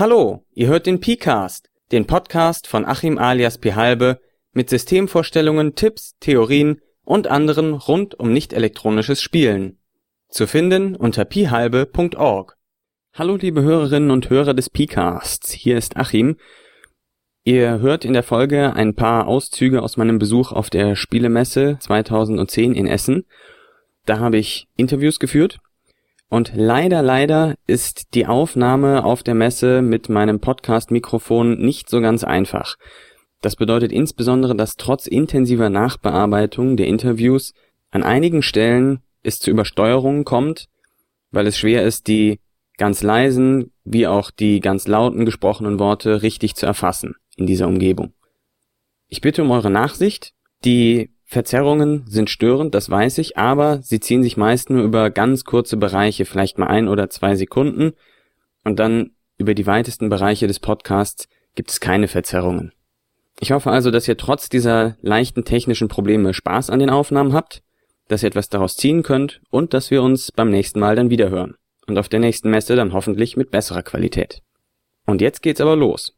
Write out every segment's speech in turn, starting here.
Hallo, ihr hört den P-Cast, den Podcast von Achim alias P. Halbe mit Systemvorstellungen, Tipps, Theorien und anderen rund um nicht elektronisches Spielen. Zu finden unter pihalbe.org. Hallo liebe Hörerinnen und Hörer des P-Casts, hier ist Achim. Ihr hört in der Folge ein paar Auszüge aus meinem Besuch auf der Spielemesse 2010 in Essen. Da habe ich Interviews geführt und leider, leider ist die Aufnahme auf der Messe mit meinem Podcast-Mikrofon nicht so ganz einfach. Das bedeutet insbesondere, dass trotz intensiver Nachbearbeitung der Interviews an einigen Stellen es zu Übersteuerungen kommt, weil es schwer ist, die ganz leisen wie auch die ganz lauten gesprochenen Worte richtig zu erfassen in dieser Umgebung. Ich bitte um eure Nachsicht. Die Verzerrungen sind störend, das weiß ich, aber sie ziehen sich meist nur über ganz kurze Bereiche, vielleicht mal ein oder zwei Sekunden, und dann über die weitesten Bereiche des Podcasts gibt es keine Verzerrungen. Ich hoffe also, dass ihr trotz dieser leichten technischen Probleme Spaß an den Aufnahmen habt, dass ihr etwas daraus ziehen könnt und dass wir uns beim nächsten Mal dann wieder hören. Und auf der nächsten Messe dann hoffentlich mit besserer Qualität. Und jetzt geht's aber los.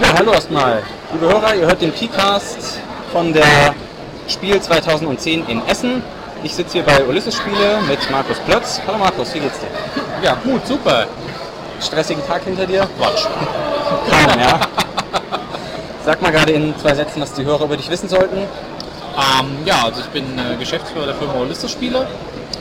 Ja, hallo erstmal. Liebe Hörer, ihr hört den P-Cast von der Spiel 2010 in Essen. Ich sitze hier bei Ulysses Spiele mit Markus Plötz. Hallo Markus, wie geht's dir? Ja, gut, super. Stressigen Tag hinter dir? Quatsch. Kaum, ja. Sag mal gerade in zwei Sätzen, was die Hörer über dich wissen sollten. Ähm, ja, also ich bin äh, Geschäftsführer der Firma Ulysses Spiele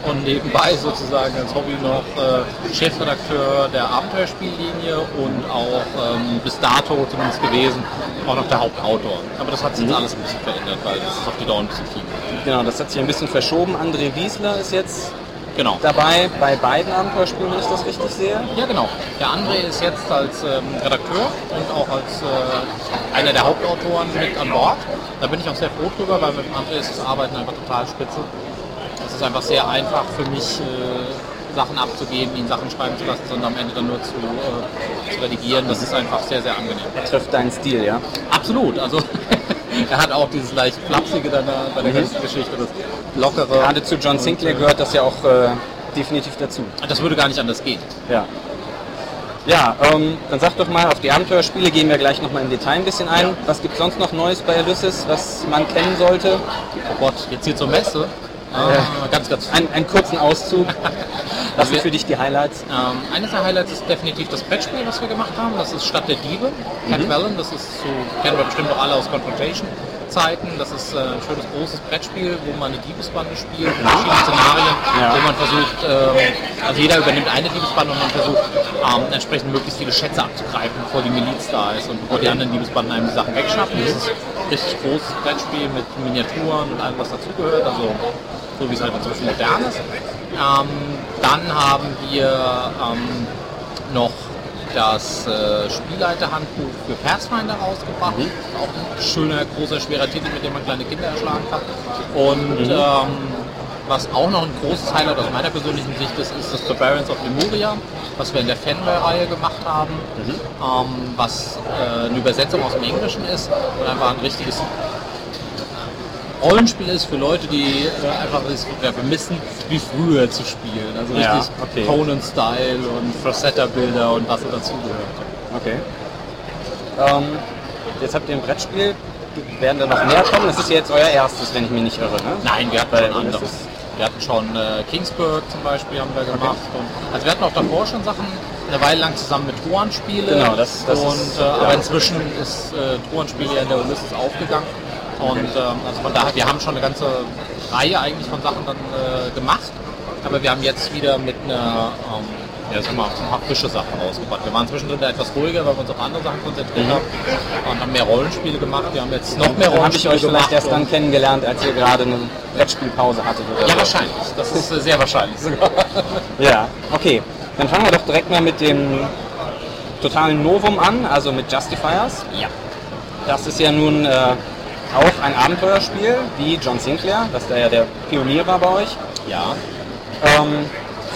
und nebenbei sozusagen als Hobby noch äh, Chefredakteur der Abenteuerspiellinie und auch ähm, bis dato zumindest gewesen auch noch der Hauptautor. Aber das hat sich jetzt alles ein bisschen verändert, weil das ist auf die Dauer ein bisschen viel. Genau, das hat sich ein bisschen verschoben. André Wiesler ist jetzt Genau. dabei bei beiden Abenteuerspielen, wenn ich das richtig sehe. Ja, genau. Der André ist jetzt als ähm, Redakteur und auch als äh, einer der Hauptautoren mit an Bord. Da bin ich auch sehr froh drüber, weil mit André ist das Arbeiten einfach total spitze. Es ist einfach sehr einfach für mich, äh, Sachen abzugeben, ihn Sachen schreiben zu lassen, sondern am Ende dann nur zu, äh, zu redigieren. Das ist einfach sehr, sehr angenehm. Trifft deinen Stil, ja? Absolut. Also er hat auch dieses leicht flapsige dann da bei der ganzen Geschichte, das lockere. Gerade zu John Sinclair gehört das ja auch äh, definitiv dazu. Das würde gar nicht anders gehen. Ja. Ja, ähm, dann sag doch mal, auf die Abenteuerspiele gehen wir gleich nochmal im Detail ein bisschen ein. Was gibt sonst noch Neues bei Ulysses, was man kennen sollte? Oh Gott, jetzt hier zur Messe. Äh, ganz, ganz Ein, einen kurzen Auszug. Was sind für dich die Highlights? Ähm, eines der Highlights ist definitiv das Brettspiel, was wir gemacht haben. Das ist Stadt der Diebe, Cat Vallon. Das ist so, kennen wir bestimmt noch alle aus Confrontation-Zeiten. Das ist äh, ein schönes großes Brettspiel, wo man eine Diebesbande spielt, in verschiedenen Szenarien, wo man versucht, ähm, also jeder übernimmt eine Diebesbande und man versucht, ähm, entsprechend möglichst viele Schätze abzugreifen, bevor die Miliz da ist und bevor die anderen Diebesbanden einem die Sachen wegschnappen. Das ist richtig großes Brettspiel mit Miniaturen und allem, was dazugehört. Also so wie es halt inzwischen modern ist. Ähm, dann haben wir ähm, noch das äh, Spielleiterhandbuch für Pathfinder rausgebracht. Auch ein schöner, großer, schwerer Titel, mit dem man kleine Kinder erschlagen kann. Und ähm, was auch noch ein großes Highlight aus meiner persönlichen Sicht ist, ist das Barbarians of Lemuria, was wir in der Fanware-Reihe gemacht haben, ähm, was äh, eine Übersetzung aus dem Englischen ist und einfach ein richtiges Rollenspiel ist für Leute, die äh, einfach ja, vermissen, wie früher zu spielen. Also richtig Ja, okay. Conan-Style und Rosetta-Bilder und was dazugehört. Okay. Ähm, jetzt habt ihr ein Brettspiel. Werden da noch mehr kommen? Das ist ja jetzt euer erstes, wenn ich mich nicht irre, ne? Nein, wir hatten Bei schon anderes. Wir hatten schon äh, Kingsburg zum Beispiel haben wir gemacht. Und, also wir hatten auch davor schon Sachen eine Weile lang zusammen mit Truan-Spiele. Genau, das- das und, ist- äh, ja. Aber inzwischen ist äh, Truan-Spiele ja in der Ulysses aufgegangen. Und ähm, also von daher, wir haben schon eine ganze Reihe eigentlich von Sachen dann äh, gemacht. Aber wir haben jetzt wieder mit einer ähm, ja, sag mal, ein paar frische Sachen rausgebracht. Wir waren zwischendrin etwas ruhiger, weil wir uns auf andere Sachen konzentriert haben und haben mehr Rollenspiele gemacht. Wir haben jetzt noch mehr Dann habe ich Rollenspiele euch vielleicht gemacht. erst dann kennengelernt, als ihr gerade eine Brettspielpause hattet. Ja, so. wahrscheinlich. Das ist äh, sehr wahrscheinlich sogar. Ja, okay. Dann fangen wir doch direkt mal mit dem totalen Novum an, also mit Justifiers. Ja. Das ist ja nun äh, auch ein Abenteuerspiel, wie John Sinclair, das da ja der Pionier war bei euch. Ja. Ähm,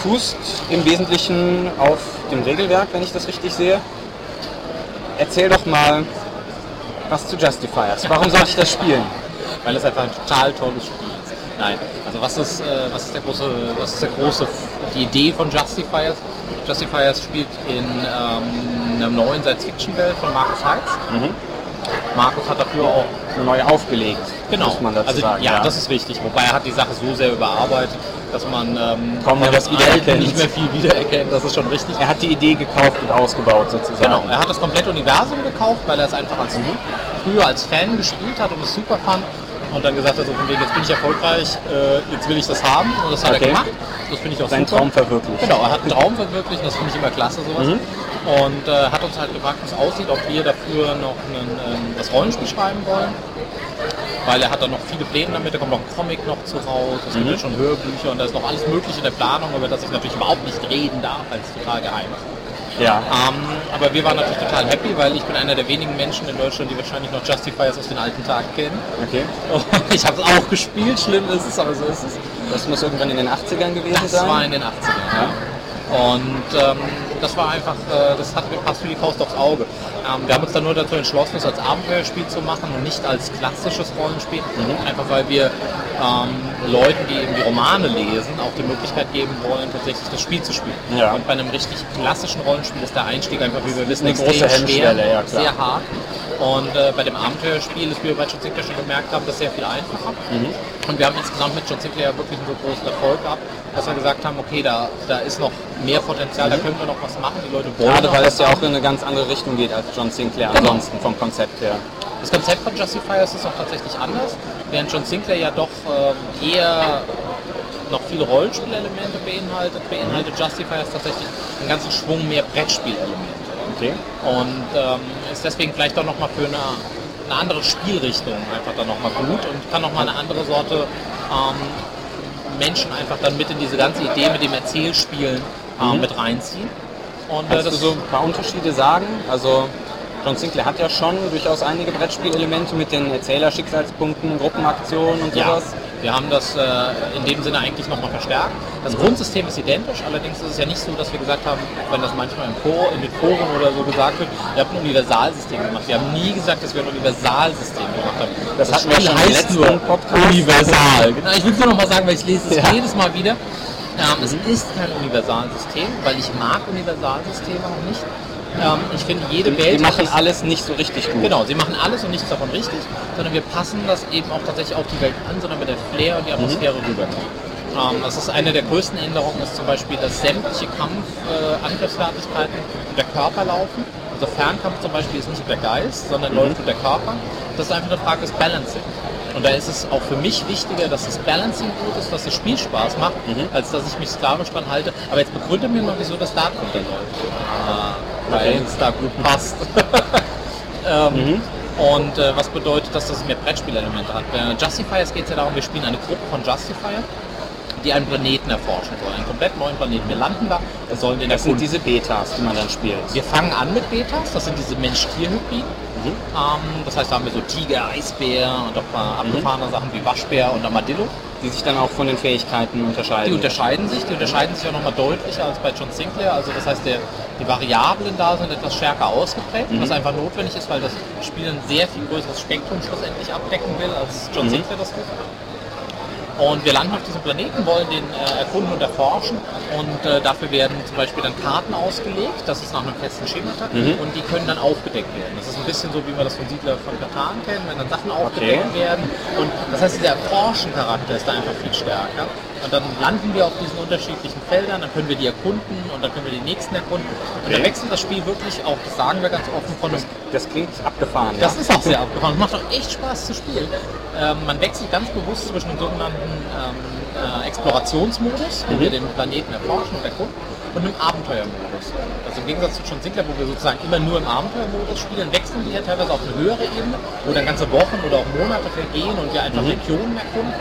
fußt im Wesentlichen auf dem Regelwerk, wenn ich das richtig sehe. Erzähl doch mal was zu Justifiers. Warum sollte ich das spielen? Weil es einfach ein total tolles Spiel ist. Nein, also was ist, äh, was ist der große, was ist der große, die Idee von Justifiers Justifiers spielt in ähm, einer neuen Science-Fiction-Welt von Markus Heitz. Mhm. Markus hat dafür auch Neu aufgelegt, Genau, muss man dazu also, sagen. ja, das ist wichtig. Wobei er hat die Sache so sehr überarbeitet, dass man ähm, Kaum mehr was wiedererkennt. nicht mehr viel wiedererkennt. Das ist schon richtig. er hat die Idee gekauft und ausgebaut sozusagen. Genau, er hat das komplette Universum gekauft, weil er es einfach als früher als Fan gespielt hat und es super fand. Und dann gesagt hat, so von wegen, jetzt bin ich erfolgreich, äh, jetzt will ich das haben. Und das hat Okay. er gemacht. Das finde ich auch Sein super. Traum verwirklicht. Genau, er hat einen Traum verwirklicht und das finde ich immer klasse sowas. Mhm. Und äh, hat uns halt gefragt, wie es aussieht, ob wir dafür noch einen, ähm, das Rollenspiel schreiben wollen. Weil er hat dann noch viele Pläne damit, da kommt noch ein Comic noch zu raus, es gibt Mhm. jetzt schon Hörbücher und da ist noch alles mögliche in der Planung, über das ich natürlich überhaupt nicht reden darf, weil es total geheim ist. Ja. Ähm, aber wir waren natürlich total happy, weil ich bin einer der wenigen Menschen in Deutschland, die wahrscheinlich noch Justifiers aus den alten Tagen kennen. Okay. Und ich habe es auch gespielt, schlimm ist es, aber so ist es. Das muss irgendwann in den 80ern gewesen Das sein. war in den 80ern, ja. Und ähm, das war einfach, äh, das hat gepasst wie die Faust aufs Auge. Ähm, wir haben uns dann nur dazu entschlossen, es als Abenteuerspiel zu machen und nicht als klassisches Rollenspiel. Einfach weil wir ähm, Leuten, die eben die Romane lesen, auch die Möglichkeit geben wollen, tatsächlich das Spiel zu spielen. Ja. Und bei einem richtig klassischen Rollenspiel ist der Einstieg einfach, wie wir wissen, Eine extrem große schwer, ja, sehr hart. Und äh, bei dem Abenteuerspiel ist, wie wir bei John Sinclair schon gemerkt haben, das sehr viel einfacher. Mhm. Und wir haben insgesamt mit John Sinclair wirklich einen so großen Erfolg gehabt, dass wir gesagt haben, okay, da, da ist noch mehr Potenzial, da können wir noch was machen. Die Leute wollen Mhm. Gerade weil es ja auch in eine ganz andere Richtung geht als John Sinclair Genau. ansonsten vom Konzept her. Das Konzept von Justifiers ist auch tatsächlich anders, während John Sinclair ja doch ähm, eher noch viele Rollenspielelemente beinhaltet, beinhaltet Justifiers tatsächlich einen ganzen Schwung mehr Brettspielelemente. Okay. Und ähm, ist deswegen vielleicht auch nochmal für eine, eine andere Spielrichtung einfach dann nochmal gut und kann nochmal eine andere Sorte ähm, Menschen einfach dann mit in diese ganze Idee mit dem Erzählspielen ähm, Mhm. mit reinziehen. Und äh, Kannst du das so ein paar Unterschiede sagen? Also John Sinclair hat ja schon durchaus einige Brettspielelemente mit den Erzählerschicksalspunkten, Gruppenaktionen und Ja, sowas. wir haben das äh, in dem Sinne eigentlich nochmal verstärkt. Das Grundsystem ist identisch, allerdings ist es ja nicht so, dass wir gesagt haben, wenn das manchmal im Chor, in den Foren oder so gesagt wird, wir haben ein Universalsystem gemacht. Wir haben nie gesagt, dass wir ein Universalsystem gemacht haben. Das hatten wir schon im letzten Podcast. Universal. Genau, ich will es nur nochmal sagen, weil ich lese es Ja. jedes Mal wieder. Ähm, es ist kein Universalsystem, weil ich mag Universalsysteme auch nicht. Ähm, ich finde, jede Welt hat machen alles nicht so richtig gut. Genau, sie machen alles und nichts davon richtig, sondern wir passen das eben auch tatsächlich auf die Welt an, sondern mit der Flair und die Atmosphäre rüberkommt. Ähm, das ist eine der größten Änderungen, ist zum Beispiel, dass sämtliche Kampf-, äh, unter Körper laufen. Also Fernkampf zum Beispiel ist nicht der Geist, sondern läuft unter Körper. Das ist einfach eine Frage des Balancing. Und da ist es auch für mich wichtiger, dass das Balancing gut ist, dass das Spiel Spaß macht, als dass ich mich sklavisch dran halte. Aber jetzt begründe mir mal, wieso das Dark runterläuft. Ah, weil Okay. es da gut passt. ähm, Mhm. Und äh, was bedeutet das, dass es mehr Brettspielelemente hat? Bei Justifiers geht es ja darum, wir spielen eine Gruppe von Justifier, die einen Planeten erforschen sollen. Einen komplett neuen Planeten. Wir landen da, wir sollen den Das sind diese Betas, die man dann spielt. Wir fangen an mit Betas, das sind diese Mensch-Tier-Hybriden. Mhm. Ähm, das heißt, da haben wir so Tiger, Eisbär und auch mal abgefahrene Sachen wie Waschbär und Armadillo. Die sich dann auch von den Fähigkeiten unterscheiden. Die unterscheiden sich, die unterscheiden sich auch nochmal deutlicher als bei John Sinclair. Also das heißt, der, die Variablen da sind etwas stärker ausgeprägt, Mhm. was einfach notwendig ist, weil das Spiel ein sehr viel größeres Spektrum schlussendlich abdecken will, als John Mhm. Sinclair das tut. Und wir landen auf diesem Planeten, wollen den äh, erkunden und erforschen. Und äh, dafür werden zum Beispiel dann Karten ausgelegt, das ist nach einem festen Schema Mhm. und die können dann aufgedeckt werden. Das ist ein bisschen so, wie wir das von Siedler von Katan kennen, wenn dann Sachen aufgedeckt werden. Und das heißt, dieser Erforschen-Charakter ist da einfach viel stärker. Und dann landen wir auf diesen unterschiedlichen Feldern, dann können wir die erkunden und dann können wir die nächsten erkunden. Und dann Okay. wechselt das Spiel wirklich auch, das sagen wir ganz offen, von einem Das klingt abgefahren. das ja? ist auch sehr abgefahren. Es macht auch echt Spaß zu spielen. Ähm, man wechselt ganz bewusst zwischen dem sogenannten ähm, äh, Explorationsmodus, wo wir den Planeten erforschen und erkunden, und dem Abenteuermodus. Also im Gegensatz zu John Sinclair, wo wir sozusagen immer nur im Abenteuermodus spielen, wechseln wir teilweise auf eine höhere Ebene, wo dann ganze Wochen oder auch Monate vergehen und wir einfach Regionen erkunden.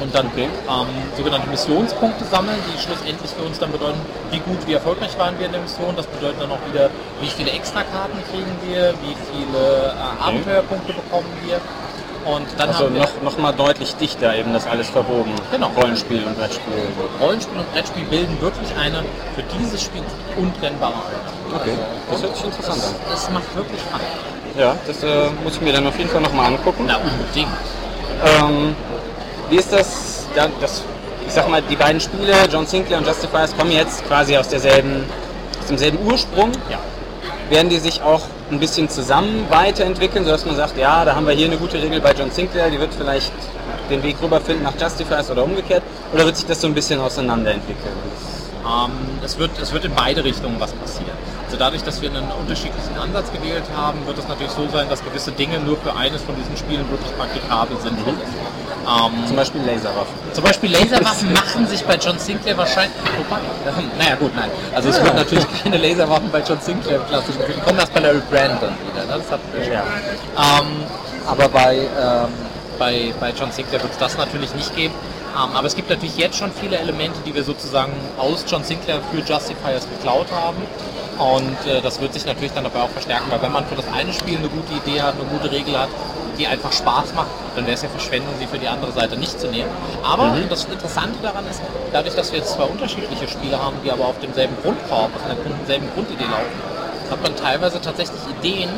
Und dann Okay. ähm, sogenannte Missionspunkte sammeln, die schlussendlich für uns dann bedeuten, wie gut, wie erfolgreich waren wir in der Mission. Das bedeutet dann auch wieder, wie viele Extrakarten kriegen wir, wie viele äh, Abenteuerpunkte bekommen wir. Und dann Also haben wir noch, noch mal deutlich dichter eben das alles verwoben. Genau. Rollenspiel und Brettspiel. Rollenspiel und Brettspiel bilden wirklich eine für dieses Spiel untrennbare Einheit. Okay, das hört sich interessant Das, an. das macht wirklich Fun. Ja, das äh, muss ich mir dann auf jeden Fall noch mal angucken. Na, unbedingt. Ähm, wie ist das, da, das ich sag mal, die beiden Spiele, John Sinclair und Justifiers, kommen jetzt quasi aus derselben, aus demselben Ursprung. Ja. Werden die sich auch ein bisschen zusammen weiterentwickeln, sodass man sagt, ja, da haben wir hier eine gute Regel bei John Sinclair, die wird vielleicht den Weg rüberfinden nach Justifiers oder umgekehrt? Oder wird sich das so ein bisschen auseinanderentwickeln? Ähm, es, wird, es wird in beide Richtungen was passieren. Also dadurch, dass wir einen unterschiedlichen Ansatz gewählt haben, wird es natürlich so sein, dass gewisse Dinge nur für eines von diesen Spielen wirklich praktikabel sind. Ähm, Zum Beispiel Laserwaffen. Zum Beispiel Laserwaffen machen sich bei John Sinclair wahrscheinlich. Wobei, naja gut, nein. Also es wird natürlich keine Laserwaffen bei John Sinclair klassisch. Die kommen erst bei Larry Brand dann wieder. ne? Das hat Ja. ähm, aber bei, ähm, bei, bei John Sinclair wird es das natürlich nicht geben. Ähm, aber es gibt natürlich jetzt schon viele Elemente, die wir sozusagen aus John Sinclair für Justifiers geklaut haben. Und äh, das wird sich natürlich dann dabei auch verstärken, weil wenn man für das eine Spiel eine gute Idee hat, eine gute Regel hat, die einfach Spaß macht, dann wäre es ja Verschwendung, sie für die andere Seite nicht zu nehmen. Aber das Interessante daran ist, dadurch, dass wir jetzt zwei unterschiedliche Spiele haben, die aber auf demselben Grundkorb, auf einer selben Grundidee laufen, hat man teilweise tatsächlich Ideen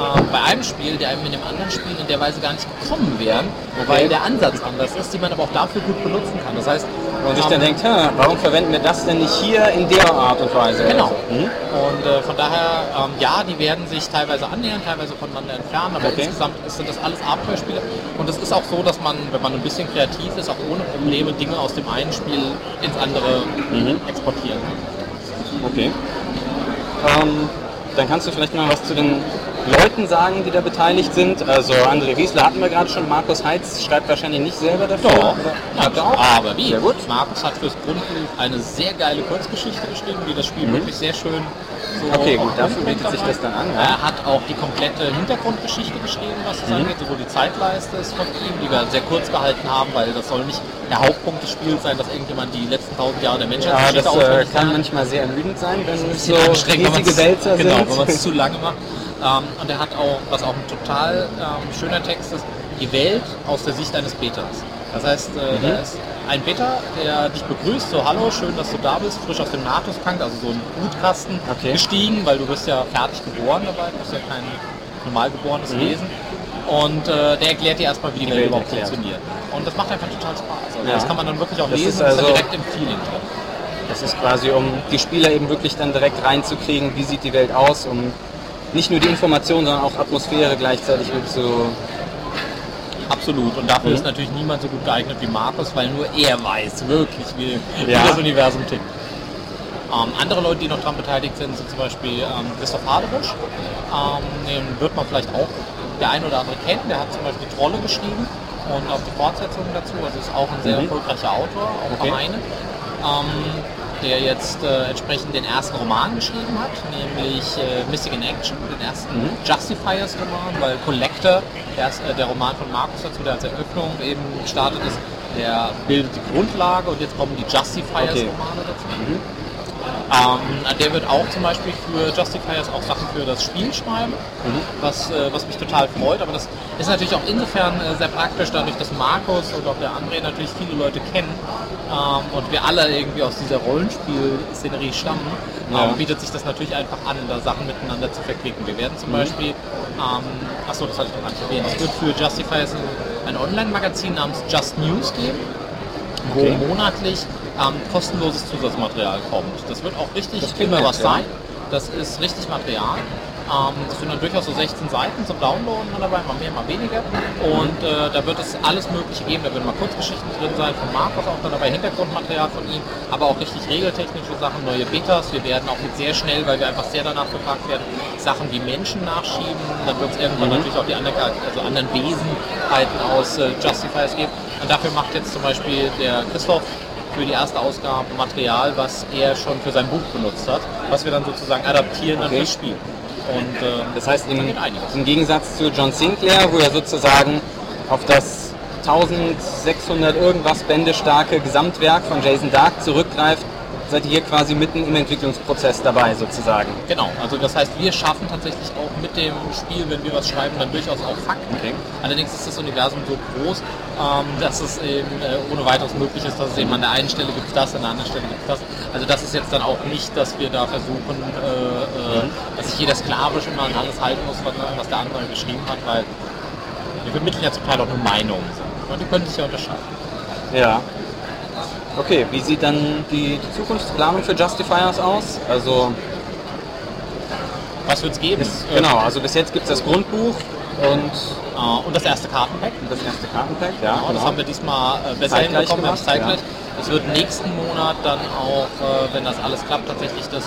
äh, bei einem Spiel, die einem in dem anderen Spiel in der Weise gar nicht gekommen wären, weil der Ansatz anders ist, die man aber auch dafür gut benutzen kann. Das heißt, Und sich ähm, dann denkt, "Ha, warum verwenden wir das denn nicht hier in der Art und Weise? Genau. Mhm. Und äh, von daher, ähm, ja, die werden sich teilweise annähern, teilweise voneinander entfernen, aber Okay. insgesamt sind das alles Abenteuerspiele. Und es ist auch so, dass man, wenn man ein bisschen kreativ ist, auch ohne Probleme Dinge aus dem einen Spiel ins andere exportieren kann. Okay. Ähm, dann kannst du vielleicht mal was zu den Leuten sagen, die da beteiligt sind. Also André Wiesler hatten wir gerade schon, Markus Heitz schreibt wahrscheinlich nicht selber dafür. Doch? Hat er auch? aber wie? Sehr gut. Markus hat fürs Grundbuch eine sehr geile Kurzgeschichte geschrieben, die das Spiel wirklich sehr schön so. Okay, gut, dafür bietet sich das dann an, ja. Er hat auch die komplette Hintergrundgeschichte geschrieben, was es Mhm. angeht, sowohl die Zeitleiste ist von ihm, die wir sehr kurz gehalten haben, weil das soll nicht der Hauptpunkt des Spiels sein, dass irgendjemand die letzten tausend Jahre der Ja, Menschheitsgeschichte das äh, auswendig kann manchmal sehr ermüdend sein, wenn es so riesige Wälzer genau, sind. wenn man es zu lange macht. Ähm, und er hat auch, was auch ein total ähm, schöner Text ist, die Welt aus der Sicht eines Beters. Das heißt, äh, Mhm. da ist ein Beter, der dich begrüßt, so hallo, schön, dass du da bist, frisch aus dem Nahtoskank, also so ein Blutkasten Okay. gestiegen, weil du bist ja fertig geboren dabei, du bist ja kein normal geborenes Mhm. Wesen. Und äh, der erklärt dir erstmal, wie die, Die Welt überhaupt erklärt. funktioniert. Und das macht einfach total Spaß. Also Ja. Das kann man dann wirklich auch Das lesen ist und ist also- direkt im Feeling drin. Das ist quasi, um die Spieler eben wirklich dann direkt reinzukriegen, wie sieht die Welt aus, um nicht nur die Information, sondern auch Atmosphäre gleichzeitig mit so. Absolut. Und dafür Mhm. ist natürlich niemand so gut geeignet wie Markus, weil nur er weiß wirklich, wie, wie Ja. das Universum tickt. Ähm, andere Leute, die noch daran beteiligt sind, sind zum Beispiel ähm, Christoph Hadebusch. Ähm, den wird man vielleicht auch der ein oder andere kennen. Der hat zum Beispiel Trolle geschrieben und auch die Fortsetzung dazu. Also ist auch ein sehr Mhm. erfolgreicher Autor, auch Okay. Heine. Ähm, der jetzt äh, entsprechend den ersten Roman geschrieben hat, nämlich äh, Missing in Action, den ersten Mhm. Justifiers-Roman, weil Collector, der, ist, äh, der Roman von Markus dazu, der als Eröffnung eben gestartet ist, der bildet die Grundlage und jetzt kommen die Justifiers-Romane dazu. Ähm, der wird auch zum Beispiel für Justifiers auch Sachen für das Spiel schreiben, was, äh, was mich total freut. Aber das ist natürlich auch insofern äh, sehr praktisch, dadurch, dass Markus und auch der André natürlich viele Leute kennen ähm, und wir alle irgendwie aus dieser Rollenspiel-Szenerie stammen, Ja. ähm, bietet sich das natürlich einfach an, da Sachen miteinander zu verquicken. Wir werden zum Beispiel, ähm, achso, das hatte ich noch gar nicht erwähnt, es wird für Justifiers ein, Online-Magazin namens Just News geben wo Okay. monatlich ähm, kostenloses Zusatzmaterial kommt. Das wird auch richtig Das immer was sein. Das ist richtig Material. Ähm, es sind dann durchaus so 16 Seiten zum Downloaden dabei, mal mehr, mal weniger. Und äh, da wird es alles Mögliche geben. Da werden mal Kurzgeschichten drin sein, von Markus auch dann dabei, Hintergrundmaterial von ihm, aber auch richtig regeltechnische Sachen, neue Betas. Wir werden auch mit sehr schnell, weil wir einfach sehr danach gefragt werden, Sachen wie Menschen nachschieben. Dann wird es irgendwann natürlich auch die anderen, also anderen Wesenheiten aus äh, Justifiers geben. Und dafür macht jetzt zum Beispiel der Christoph für die erste Ausgabe Material, was er schon für sein Buch benutzt hat, was wir dann sozusagen adaptieren dann Okay. fürs Spiel. Und äh, Das heißt, im, im Gegensatz zu John Sinclair, wo er sozusagen auf das 1600 irgendwas Bände starke Gesamtwerk von Jason Dark zurückgreift, seid ihr hier quasi mitten im Entwicklungsprozess dabei sozusagen. Genau, also das heißt, wir schaffen tatsächlich auch mit dem Spiel, wenn wir was schreiben, dann durchaus auch Fakten. Okay. Allerdings ist das Universum so groß, ähm, dass es eben äh, ohne weiteres möglich ist, dass es eben an der einen Stelle gibt das, an der anderen Stelle gibt das. Also das ist jetzt dann auch nicht, dass wir da versuchen, äh, äh, dass sich jeder sklavisch immer an alles halten muss, was, was der andere geschrieben hat, weil wir vermitteln ja zum Teil auch nur Meinungen. Und die können sich ja unterscheiden. Ja. Okay, wie sieht dann die, die Zukunftsplanung für Justifiers aus? Also Was wird es geben? bis, genau, also bis jetzt gibt es das Grundbuch und Äh, und das erste Kartenpack. das erste Kartenpack, ja. Genau, das haben wir diesmal äh, besser Zeitgleich hinbekommen, wir haben es zeitgleich. Es wird nächsten Monat dann auch, äh, wenn das alles klappt, tatsächlich das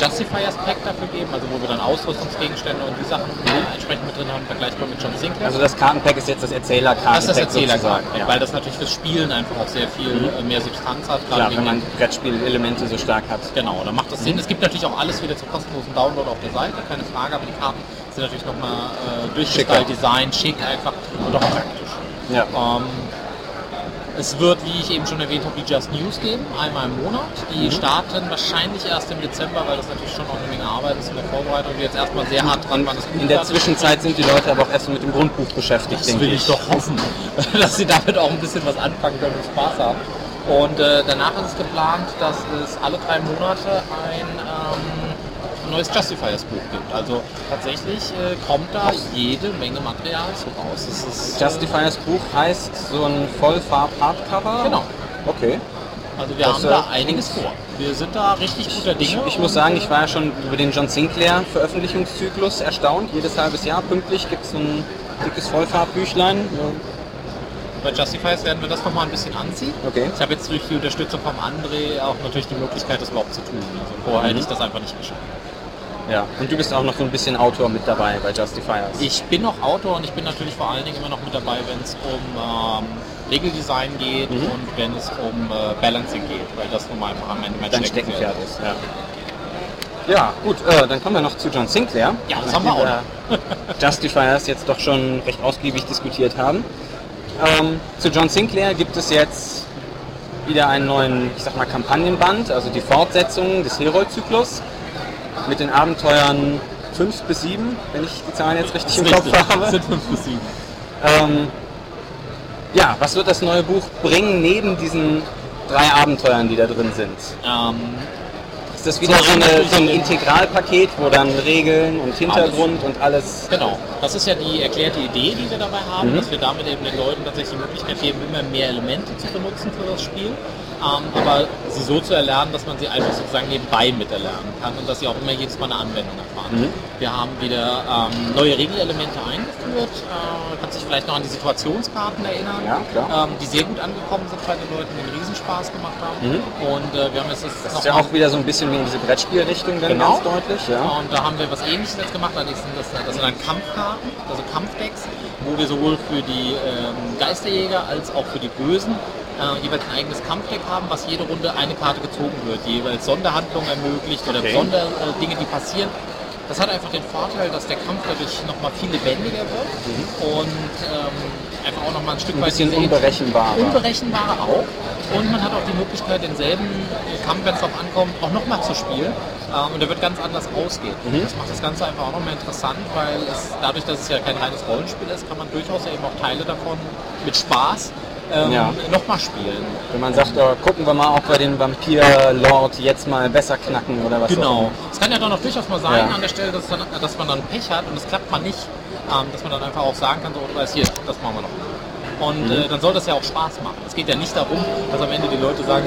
Justifiers Pack dafür geben, also wo wir dann Ausrüstungsgegenstände und die Sachen entsprechend mit drin haben, vergleichbar mit John Sinclair. Also das Kartenpack ist jetzt das Erzählerkartenpack das ist das Erzählerkarten, ja. weil das natürlich fürs Spielen einfach auch sehr viel äh, mehr Substanz hat. gerade Klar, wenn man Brettspielelemente so stark hat. Genau, dann macht das Sinn. Es gibt natürlich auch alles wieder zum kostenlosen Download auf der Seite, keine Frage, aber die Karten sind natürlich nochmal äh, durchgestylt, Schicker. Design, schick einfach und auch praktisch. Ja. Ähm, es wird, wie ich eben schon erwähnt habe, die Just News geben, einmal im Monat. Die starten wahrscheinlich erst im Dezember, weil das natürlich schon auch eine Menge Arbeit ist in der Vorbereitung. Wir jetzt erstmal sehr hart dran waren, das In der Zwischenzeit sind die Leute aber auch erst mit dem Grundbuch beschäftigt, das denke will ich doch hoffen, dass sie damit auch ein bisschen was anfangen können und Spaß haben. Und äh, danach ist es geplant, dass es alle drei Monate ein ähm, neues Justifiers-Buch gibt. Also tatsächlich äh, kommt da jede Menge Material so raus. Ist, äh, Justifiers Buch heißt so ein Vollfarb-Hardcover? Genau. Okay. Also wir Das, haben äh, da einiges vor. Wir sind da richtig guter Dinge. Ich muss sagen, ich war ja schon über den John Sinclair Veröffentlichungszyklus erstaunt. Jedes halbes Jahr pünktlich gibt es so ein dickes Vollfarbbüchlein. Bei Justifiers werden wir das nochmal ein bisschen anziehen. Okay. Ich habe jetzt durch die Unterstützung vom André auch natürlich die Möglichkeit, das überhaupt zu tun. Also vorher hätte ich das einfach nicht geschafft. Ja. Und du bist auch noch so ein bisschen Autor mit dabei bei Justifiers. Ich bin noch Autor und ich bin natürlich vor allen Dingen immer noch mit dabei, wenn es um ähm, Regeldesign geht Mhm. und wenn es um äh, Balancing geht, weil das nun mal einfach mein, mein Dein Steckenpferd Steckenpferd ist. Ja. Ja, gut, äh, dann kommen wir noch zu John Sinclair. Ja, das haben wir auch Justifiers jetzt doch schon recht ausgiebig diskutiert haben. Ähm, zu John Sinclair gibt es jetzt wieder einen neuen, ich sag mal, Kampagnenband, also die Fortsetzung des Herold-Zyklus mit den Abenteuern 5 bis 7, wenn ich die Zahlen jetzt richtig im Kopf habe. sind fünf bis sieben. Ähm, ja, was wird das neue Buch bringen neben diesen drei Abenteuern, die da drin sind? Ähm, Ist das wieder so, eine, so ein Integralpaket, wo dann Regeln und Hintergrund und alles. Genau, das ist ja die erklärte Idee, die wir dabei haben, Mhm. dass wir damit eben den Leuten tatsächlich die Möglichkeit geben, immer mehr Elemente zu benutzen für das Spiel, aber sie so zu erlernen, dass man sie einfach sozusagen nebenbei miterlernen kann und dass sie auch immer jedes Mal eine Anwendung erfahren. Mhm. Wir haben wieder ähm, neue Regelelemente eingeführt, äh, kann sich vielleicht noch an die Situationskarten erinnern, Ja. Ähm, die sehr gut angekommen sind bei den Leuten, die einen Riesenspaß gemacht haben. Mhm. Und äh, wir haben jetzt das, ist ja auch wieder so ein bisschen wie in diese Brettspielrichtung dann Genau. ganz deutlich. Ja. und da haben wir was ähnliches jetzt gemacht, allerdings sind das, das sind dann Kampfkarten, also Kampfdecks, wo wir sowohl für die ähm, Geisterjäger als auch für die Bösen äh, jeweils ein eigenes Kampfdeck haben, was jede Runde eine Karte gezogen wird, die jeweils Sonderhandlungen ermöglicht oder Okay. Sonderdinge, äh, Dinge, die passieren. Das hat einfach den Vorteil, dass der Kampf dadurch nochmal viel lebendiger wird und ähm, einfach auch nochmal ein Stück Mhm. Ein weit bisschen diese- unberechenbarer. Unberechenbarer auch. Und man hat auch die Möglichkeit, denselben Kampf, wenn es darauf ankommt, auch nochmal zu spielen. Ähm, und der wird ganz anders ausgehen. Mhm. Das macht das Ganze einfach auch nochmal interessant, weil es, dadurch, dass es ja kein reines Rollenspiel ist, kann man durchaus ja eben auch Teile davon mit Spaß ähm, Ja. nochmal spielen. Wenn man sagt, oh, gucken wir mal, ob wir den Vampir-Lord jetzt mal besser knacken oder was auch Genau. Es kann ja dann auch durchaus mal sein Ja. an der Stelle, dass, dann, dass man dann Pech hat und es klappt mal nicht, ähm, dass man dann einfach auch sagen kann, so, weißt hier, das machen wir noch. Und Mhm. äh, dann soll das ja auch Spaß machen. Es geht ja nicht darum, dass am Ende die Leute sagen,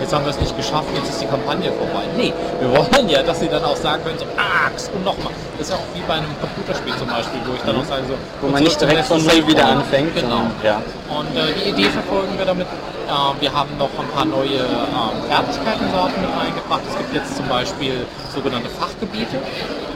jetzt haben wir es nicht geschafft, jetzt ist die Kampagne vorbei. Nee, wir wollen ja, dass sie dann auch sagen können, so, ah, und nochmal. Das ist ja auch wie bei einem Computerspiel zum Beispiel, wo ich dann auch sage, so, Mhm. Wo man nicht direkt von Null wieder anfängt, Genau. ja. Und äh, die Idee verfolgen wir damit. Äh, wir haben noch ein paar neue ähm, Fertigkeitensorten mit reingebracht. Es gibt jetzt zum Beispiel sogenannte Fachgebiete.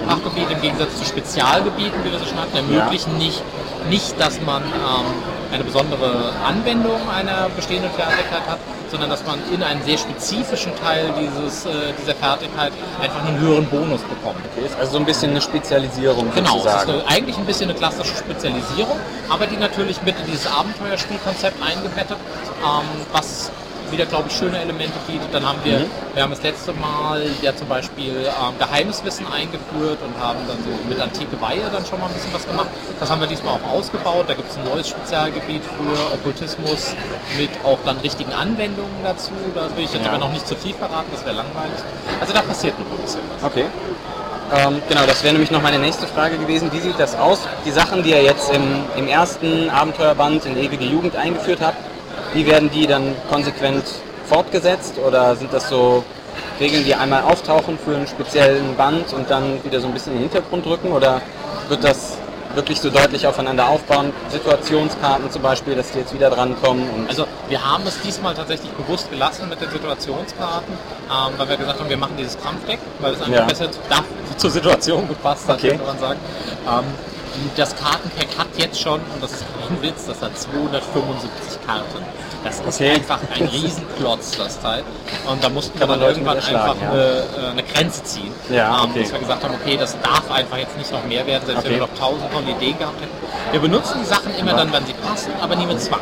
Fachgebiete im Gegensatz zu Spezialgebieten, wie wir sie schon hatten, ermöglichen nicht, nicht, dass man ähm, eine besondere Anwendung einer bestehenden Fertigkeit hat, sondern dass man in einen sehr spezifischen Teil dieses, äh, dieser Fertigkeit einfach einen höheren Bonus bekommt. Also so ein bisschen eine Spezialisierung Genau, es ist sozusagen. eine, eigentlich ein bisschen eine klassische Spezialisierung, aber die natürlich mit in dieses Abenteuerspielkonzept eingebettet, ähm, was wieder, glaube ich, schöne Elemente bietet. Dann haben wir, wir haben das letzte Mal ja zum Beispiel ähm, Geheimniswissen eingeführt und haben dann so mit antike Weihe dann schon mal ein bisschen was gemacht. Das haben wir diesmal auch ausgebaut. Da gibt es ein neues Spezialgebiet für Okkultismus mit auch dann richtigen Anwendungen dazu. Da will ich jetzt Ja. aber noch nicht zu viel verraten, das wäre langweilig. Also da passiert noch ein bisschen was. Okay. Ähm, genau, das wäre nämlich noch meine nächste Frage gewesen. Wie sieht das aus? Die Sachen, die ihr jetzt im, im ersten Abenteuerband in Ewige Jugend eingeführt habt, wie werden die dann konsequent fortgesetzt oder sind das so Regeln, die einmal auftauchen für einen speziellen Band und dann wieder so ein bisschen in den Hintergrund rücken oder wird das wirklich so deutlich aufeinander aufbauen? Situationskarten zum Beispiel, dass die jetzt wieder drankommen. Und Also wir haben es diesmal tatsächlich bewusst gelassen mit den Situationskarten, ähm, weil wir gesagt haben, wir machen dieses Kampfdeck, weil es einfach Ja. besser zu, da, zur Situation gepasst hat, Okay. könnte man sagen. Ähm, das Kartenpack hat jetzt schon, und das ist kein Witz, das hat 275 Karten. Das ist Okay. einfach ein Riesenklotz, das Teil. Und da mussten wir Kann man dann irgendwann einfach erschlagen, eine, äh, eine Grenze ziehen. Ja, ähm, okay. Dass wir gesagt haben, okay, das darf einfach jetzt nicht noch mehr werden, selbst wenn Okay. wir noch tausend tolle Ideen gehabt hätten. Wir benutzen die Sachen immer dann, wenn sie passen, aber nie mit Zwang.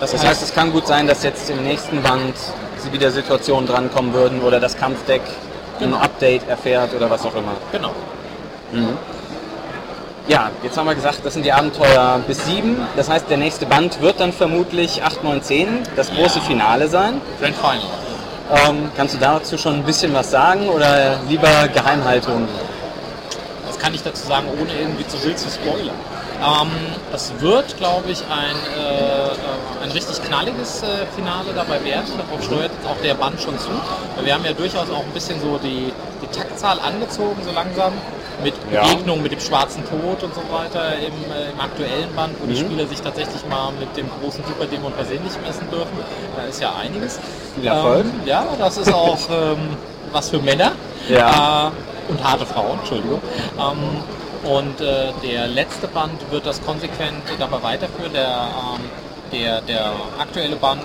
Das heißt, es kann gut sein, dass jetzt im nächsten Band sie wieder Situationen drankommen würden oder das Kampfdeck ein Genau. Update erfährt oder was auch immer. Genau. Ja, jetzt haben wir gesagt, das sind die Abenteuer bis 7. Das heißt, der nächste Band wird dann vermutlich 8, 9, 10, das große. Finale sein. Grand Final. Ähm, kannst du dazu schon ein bisschen was sagen oder lieber Geheimhaltung? Was kann ich dazu sagen, ohne irgendwie zu wild zu spoilern? Ähm, es wird, glaube ich, ein, äh, ein richtig knalliges äh, Finale dabei werden. Darauf steuert jetzt auch der Band schon zu. Wir haben ja durchaus auch ein bisschen so die, die Taktzahl angezogen, so langsam. Mit Ja. Begegnungen mit dem schwarzen Tod und so weiter im, äh, im aktuellen Band, wo die Mhm. Spieler sich tatsächlich mal mit dem großen Superdämon persönlich messen dürfen. Da ist ja einiges. Erfolg. Ähm, ja, das ist auch ähm, was für Männer. Ja. Äh, und harte Frauen, Entschuldigung. Ähm, und äh, der letzte Band wird das konsequent dabei weiterführen. Der, ähm, der, der aktuelle Band,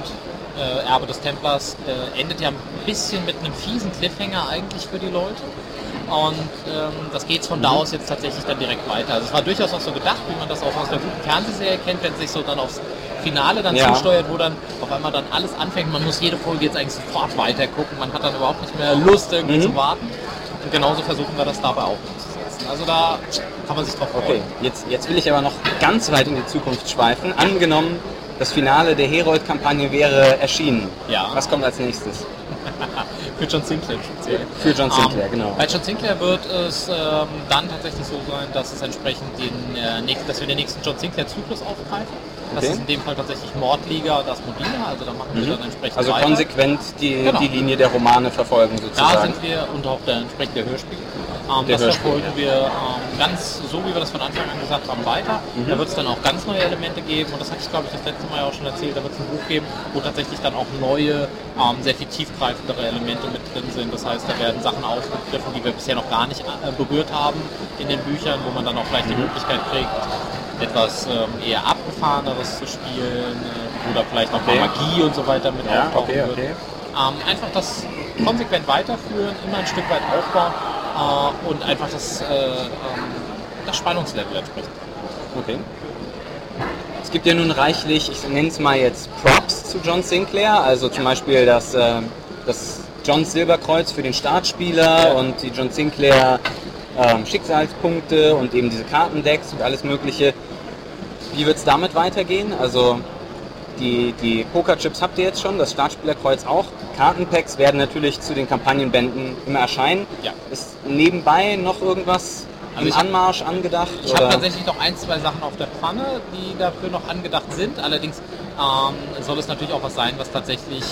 äh, Erbe des Templers, äh, endet ja ein bisschen mit einem fiesen Cliffhanger eigentlich für die Leute. Und ähm, das geht von da Mhm. aus jetzt tatsächlich dann direkt weiter. Also es war durchaus auch so gedacht, wie man das auch aus einer guten Fernsehserie kennt, wenn sich so dann aufs Finale dann Ja. zusteuert, wo dann auf einmal dann alles anfängt. Man muss jede Folge jetzt eigentlich sofort weiter gucken. Man hat dann überhaupt nicht mehr Lust irgendwie Mhm. zu warten. Und genauso versuchen wir das dabei auch umzusetzen. Also da kann man sich drauf freuen. Okay, jetzt, jetzt will ich aber noch ganz weit in die Zukunft schweifen. Angenommen, das Finale der Herold-Kampagne wäre erschienen. Ja. Was kommt als nächstes? Für John Sinclair. Für John Sinclair, Ähm, genau. Bei John Sinclair wird es ähm, dann tatsächlich so sein, dass es entsprechend den, äh, nächsten, dass wir den nächsten John Sinclair-Zyklus aufgreifen. Das Okay. ist in dem Fall tatsächlich Mordliga das Modina, also da machen wir dann entsprechend Also weiter. konsequent die, Genau. die Linie der Romane verfolgen Da sozusagen. sind wir und auch der entsprechende Hörspiel. Ähm, das verfolgen wir ähm, ganz so, wie wir das von Anfang an gesagt haben, weiter. Mhm. Da wird es dann auch ganz neue Elemente geben und das hatte ich glaube ich das letzte Mal ja auch schon erzählt. Da wird es ein Buch geben, wo tatsächlich dann auch neue, ähm, sehr viel tiefgreifendere Elemente mit drin sind. Das heißt, da werden Sachen aufgegriffen, die wir bisher noch gar nicht äh, berührt haben in den Büchern, wo man dann auch vielleicht die Mhm. Möglichkeit kriegt, etwas ähm, eher abgefahreneres zu spielen äh, oder vielleicht noch Okay. mal Magie und so weiter mit Ja, auftauchen okay, wird. okay. Ähm, einfach das konsequent weiterführen, immer ein Stück weit aufbauen äh, und einfach das, äh, ähm, das Spannungslevel entsprechend. Okay. Es gibt ja nun reichlich, ich nenne es mal jetzt Props zu John Sinclair, also zum Beispiel das, äh, das John Silberkreuz für den Startspieler und die John Sinclair ähm, Schicksalspunkte und eben diese Kartendecks und alles mögliche. Wie wird es damit weitergehen? Also die, die Pokerchips habt ihr jetzt schon, das Startspielerkreuz auch. Kartenpacks werden natürlich zu den Kampagnenbänden immer erscheinen. Ja. Ist nebenbei noch irgendwas Also im Anmarsch angedacht? Ich habe tatsächlich noch ein, zwei Sachen auf der Pfanne, die dafür noch angedacht sind. Allerdings ähm, soll es natürlich auch was sein, was tatsächlich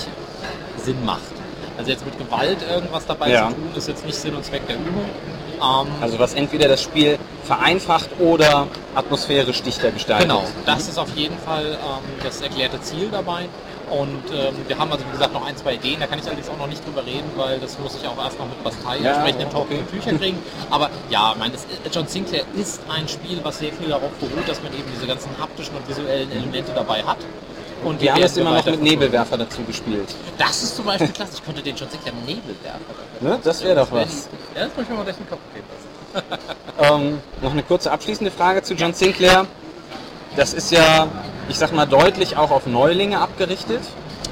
Sinn macht. Also jetzt mit Gewalt irgendwas dabei Ja. zu tun, ist jetzt nicht Sinn und Zweck der Übung. Ähm, Also was entweder das Spiel vereinfacht oder atmosphärisch dichter gestaltet. Genau, das ist auf jeden Fall ähm, das erklärte Ziel dabei. Und ähm, wir haben also wie gesagt noch ein, zwei Ideen, da kann ich allerdings auch noch nicht drüber reden, weil das muss ich auch erst noch mit Bastei Ja, entsprechend in okay. trockenen Tüchern kriegen. Aber ja, ich meine, das, John Sinclair ist ein Spiel, was sehr viel darauf beruht, dass man eben diese ganzen haptischen und visuellen Elemente dabei hat. Und Wir haben es immer noch mit. Nebelwerfer dazu gespielt. Das ist zum Beispiel klasse. Ich könnte den John Sinclair Nebelwerfer. Ne? Das wäre doch was. Ja, das muss ich mir mal durch den Kopf lassen. Ähm, noch eine kurze abschließende Frage zu John Sinclair. Das ist ja, ich sag mal, deutlich auch auf Neulinge abgerichtet.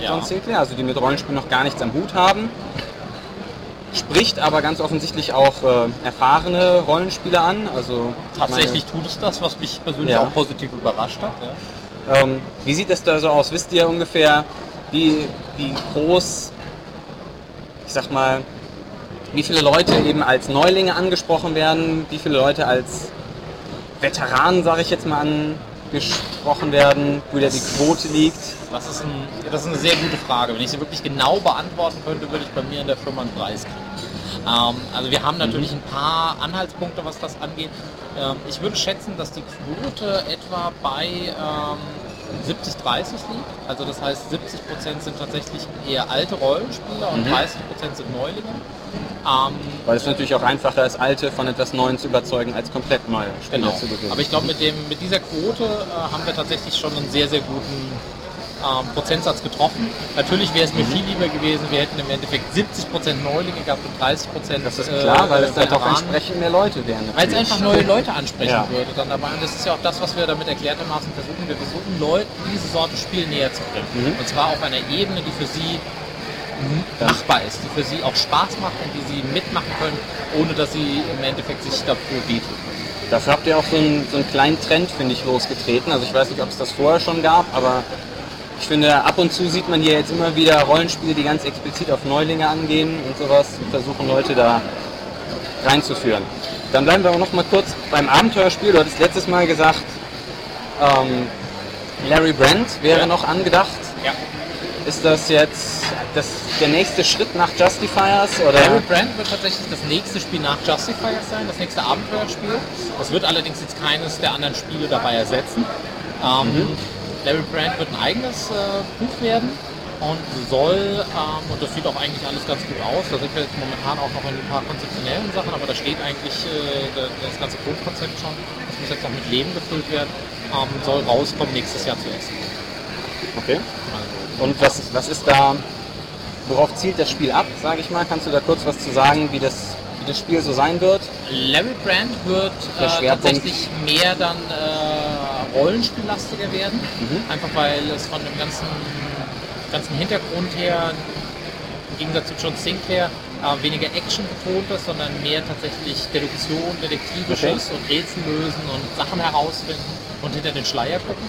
Ja. John Sinclair, also die mit Rollenspiel noch gar nichts am Hut haben. Spricht aber ganz offensichtlich auch äh, erfahrene Rollenspieler an. Also ich Tatsächlich tut es das, was mich persönlich Ja. auch positiv überrascht hat. Ja. Meine, ähm, wie sieht es da so aus? Wisst ihr ungefähr, wie, wie groß, ich sag mal, wie viele Leute eben als Neulinge angesprochen werden, wie viele Leute als Veteranen, sage ich jetzt mal, gesprochen werden, wo da die Quote liegt? Das ist, ein, das ist eine sehr gute Frage. Wenn ich sie wirklich genau beantworten könnte, würde ich bei mir in der Firma einen Preis kriegen. Ähm, also wir haben natürlich ein paar Anhaltspunkte, was das angeht. Ähm, ich würde schätzen, dass die Quote etwa bei ähm, 70-30 liegt. Also das heißt, 70% sind tatsächlich eher alte Rollenspieler und Mhm. 30% sind Neulinge. Ähm, Weil es natürlich auch einfacher ist, alte von etwas Neuem zu überzeugen, als komplett neue Spieler Genau. zu gewinnen. Aber ich glaube, mit, dem- mit dieser Quote äh, haben wir tatsächlich schon einen sehr, sehr guten ähm, Prozentsatz getroffen. Natürlich wäre es mir viel lieber gewesen, wir hätten im Endeffekt 70% Neulinge gehabt und 30% das ist klar, weil es dann doch Veteranen. entsprechend mehr Leute wären. Weil es einfach neue Leute ansprechen Ja. würde dann dabei. Und das ist ja auch das, was wir damit erklärtermaßen versuchen. Wir versuchen Leuten diese Sorte Spiel näher zu bringen. Mhm. Und zwar auf einer Ebene, die für sie machbar ist, die für sie auch Spaß macht und die sie mitmachen können, ohne dass sie im Endeffekt sich dafür wehtun. Dafür habt ihr auch so einen, so einen kleinen Trend, finde ich, losgetreten. Also ich weiß nicht, ob es das vorher schon gab, aber ich finde, ab und zu sieht man hier jetzt immer wieder Rollenspiele, die ganz explizit auf Neulinge angehen und sowas und versuchen Leute da reinzuführen. Dann bleiben wir aber noch mal kurz beim Abenteuerspiel. Du hattest letztes Mal gesagt, ähm, Larry Brand wäre Ja. noch angedacht. Ja. Ist das jetzt das, der nächste Schritt nach Justifiers? Oder? Larry Brand wird tatsächlich das nächste Spiel nach Justifiers sein, das nächste Abenteuerspiel. Das wird allerdings jetzt keines der anderen Spiele dabei ersetzen. Ähm, Larry Brand wird ein eigenes äh, Buch werden und soll, ähm, und das sieht auch eigentlich alles ganz gut aus, da sind wir jetzt momentan auch noch in ein paar konzeptionellen Sachen, aber da steht eigentlich äh, da- das ganze Grundkonzept schon, das muss jetzt noch mit Leben gefüllt werden, ähm, soll rauskommen nächstes Jahr zuerst. Okay. Also, Und was, was ist da, worauf zielt das Spiel ab, sage ich mal? Kannst du da kurz was zu sagen, wie das, wie das Spiel so sein wird? Larry Brand wird äh, tatsächlich mehr dann äh, rollenspiellastiger werden. Mhm. Einfach weil es von dem ganzen, ganzen Hintergrund her, im Gegensatz zu John Sinclair, äh, weniger Action betont ist, sondern mehr tatsächlich Deduktion, Detektivisches und Rätsel lösen und Sachen herausfinden und hinter den Schleier gucken.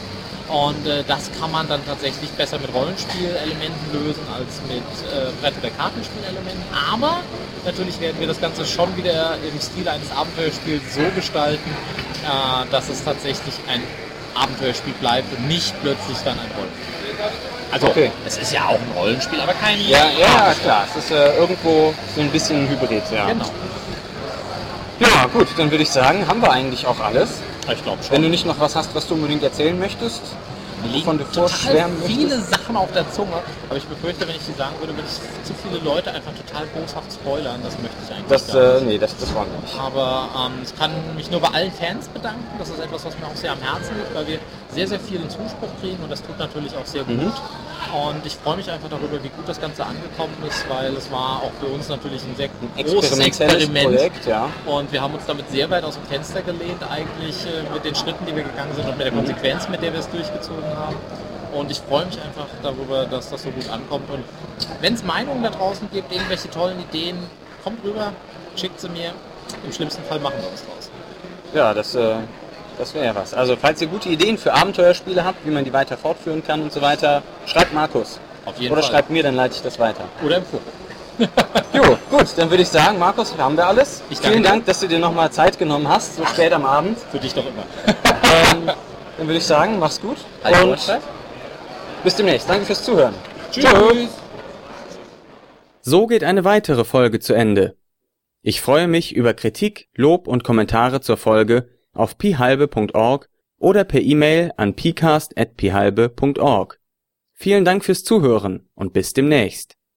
Und äh, das kann man dann tatsächlich besser mit Rollenspielelementen lösen als mit äh, Brett- oder Kartenspielelementen. Aber natürlich werden wir das Ganze schon wieder im Stil eines Abenteuerspiels so gestalten, äh, dass es tatsächlich ein Abenteuerspiel bleibt und nicht plötzlich dann ein Rollenspiel. Also Okay. es ist ja auch ein Rollenspiel, aber kein Ja, ja, klar. Es ist äh, irgendwo so ein bisschen ein Hybrid, ja. Genau. Ja, gut, dann würde ich sagen, haben wir eigentlich auch alles. Ich glaube schon. Wenn du nicht noch was hast, was du unbedingt erzählen möchtest, Mir liegen total viele möchtest. Sachen auf der Zunge, aber ich befürchte, wenn ich die sagen würde, würde ich zu viele Leute einfach total boshaft spoilern. Das möchte ich eigentlich Das, gar äh, nicht. nee, das, das wir nicht. Aber ähm, ich kann mich nur bei allen Fans bedanken. Das ist etwas, was mir auch sehr am Herzen liegt, weil wir sehr, sehr vielen Zuspruch kriegen und das tut natürlich auch sehr gut. Mhm. Und ich freue mich einfach darüber, wie gut das Ganze angekommen ist, weil es war auch für uns natürlich ein sehr großes Experiment. Projekt, ja. Und wir haben uns damit sehr weit aus dem Fenster gelehnt, eigentlich äh, mit den Schritten, die wir gegangen sind und mit der Konsequenz, mit der wir es durchgezogen haben. Und ich freue mich einfach darüber, dass das so gut ankommt. Und wenn es Meinungen da draußen gibt, irgendwelche tollen Ideen, kommt rüber, schickt sie mir. Im schlimmsten Fall machen wir was draus. Ja, das, äh, das wäre was. Also, falls ihr gute Ideen für Abenteuerspiele habt, wie man die weiter fortführen kann und so weiter, schreibt Markus. Auf jeden Oder Fall. schreibt mir, dann leite ich das weiter. Oder im Forum. Jo, gut, dann würde ich sagen, Markus, haben wir alles. Ich danke Vielen dir. Dank, dass du dir nochmal Zeit genommen hast, so spät am Abend. Für dich doch immer. Ähm, dann würde ich sagen, mach's gut und bis demnächst. Danke fürs Zuhören. Tschüss. So geht eine weitere Folge zu Ende. Ich freue mich über Kritik, Lob und Kommentare zur Folge auf pihalbe.org oder per E-Mail an pcast@pihalbe.org. Vielen Dank fürs Zuhören und bis demnächst.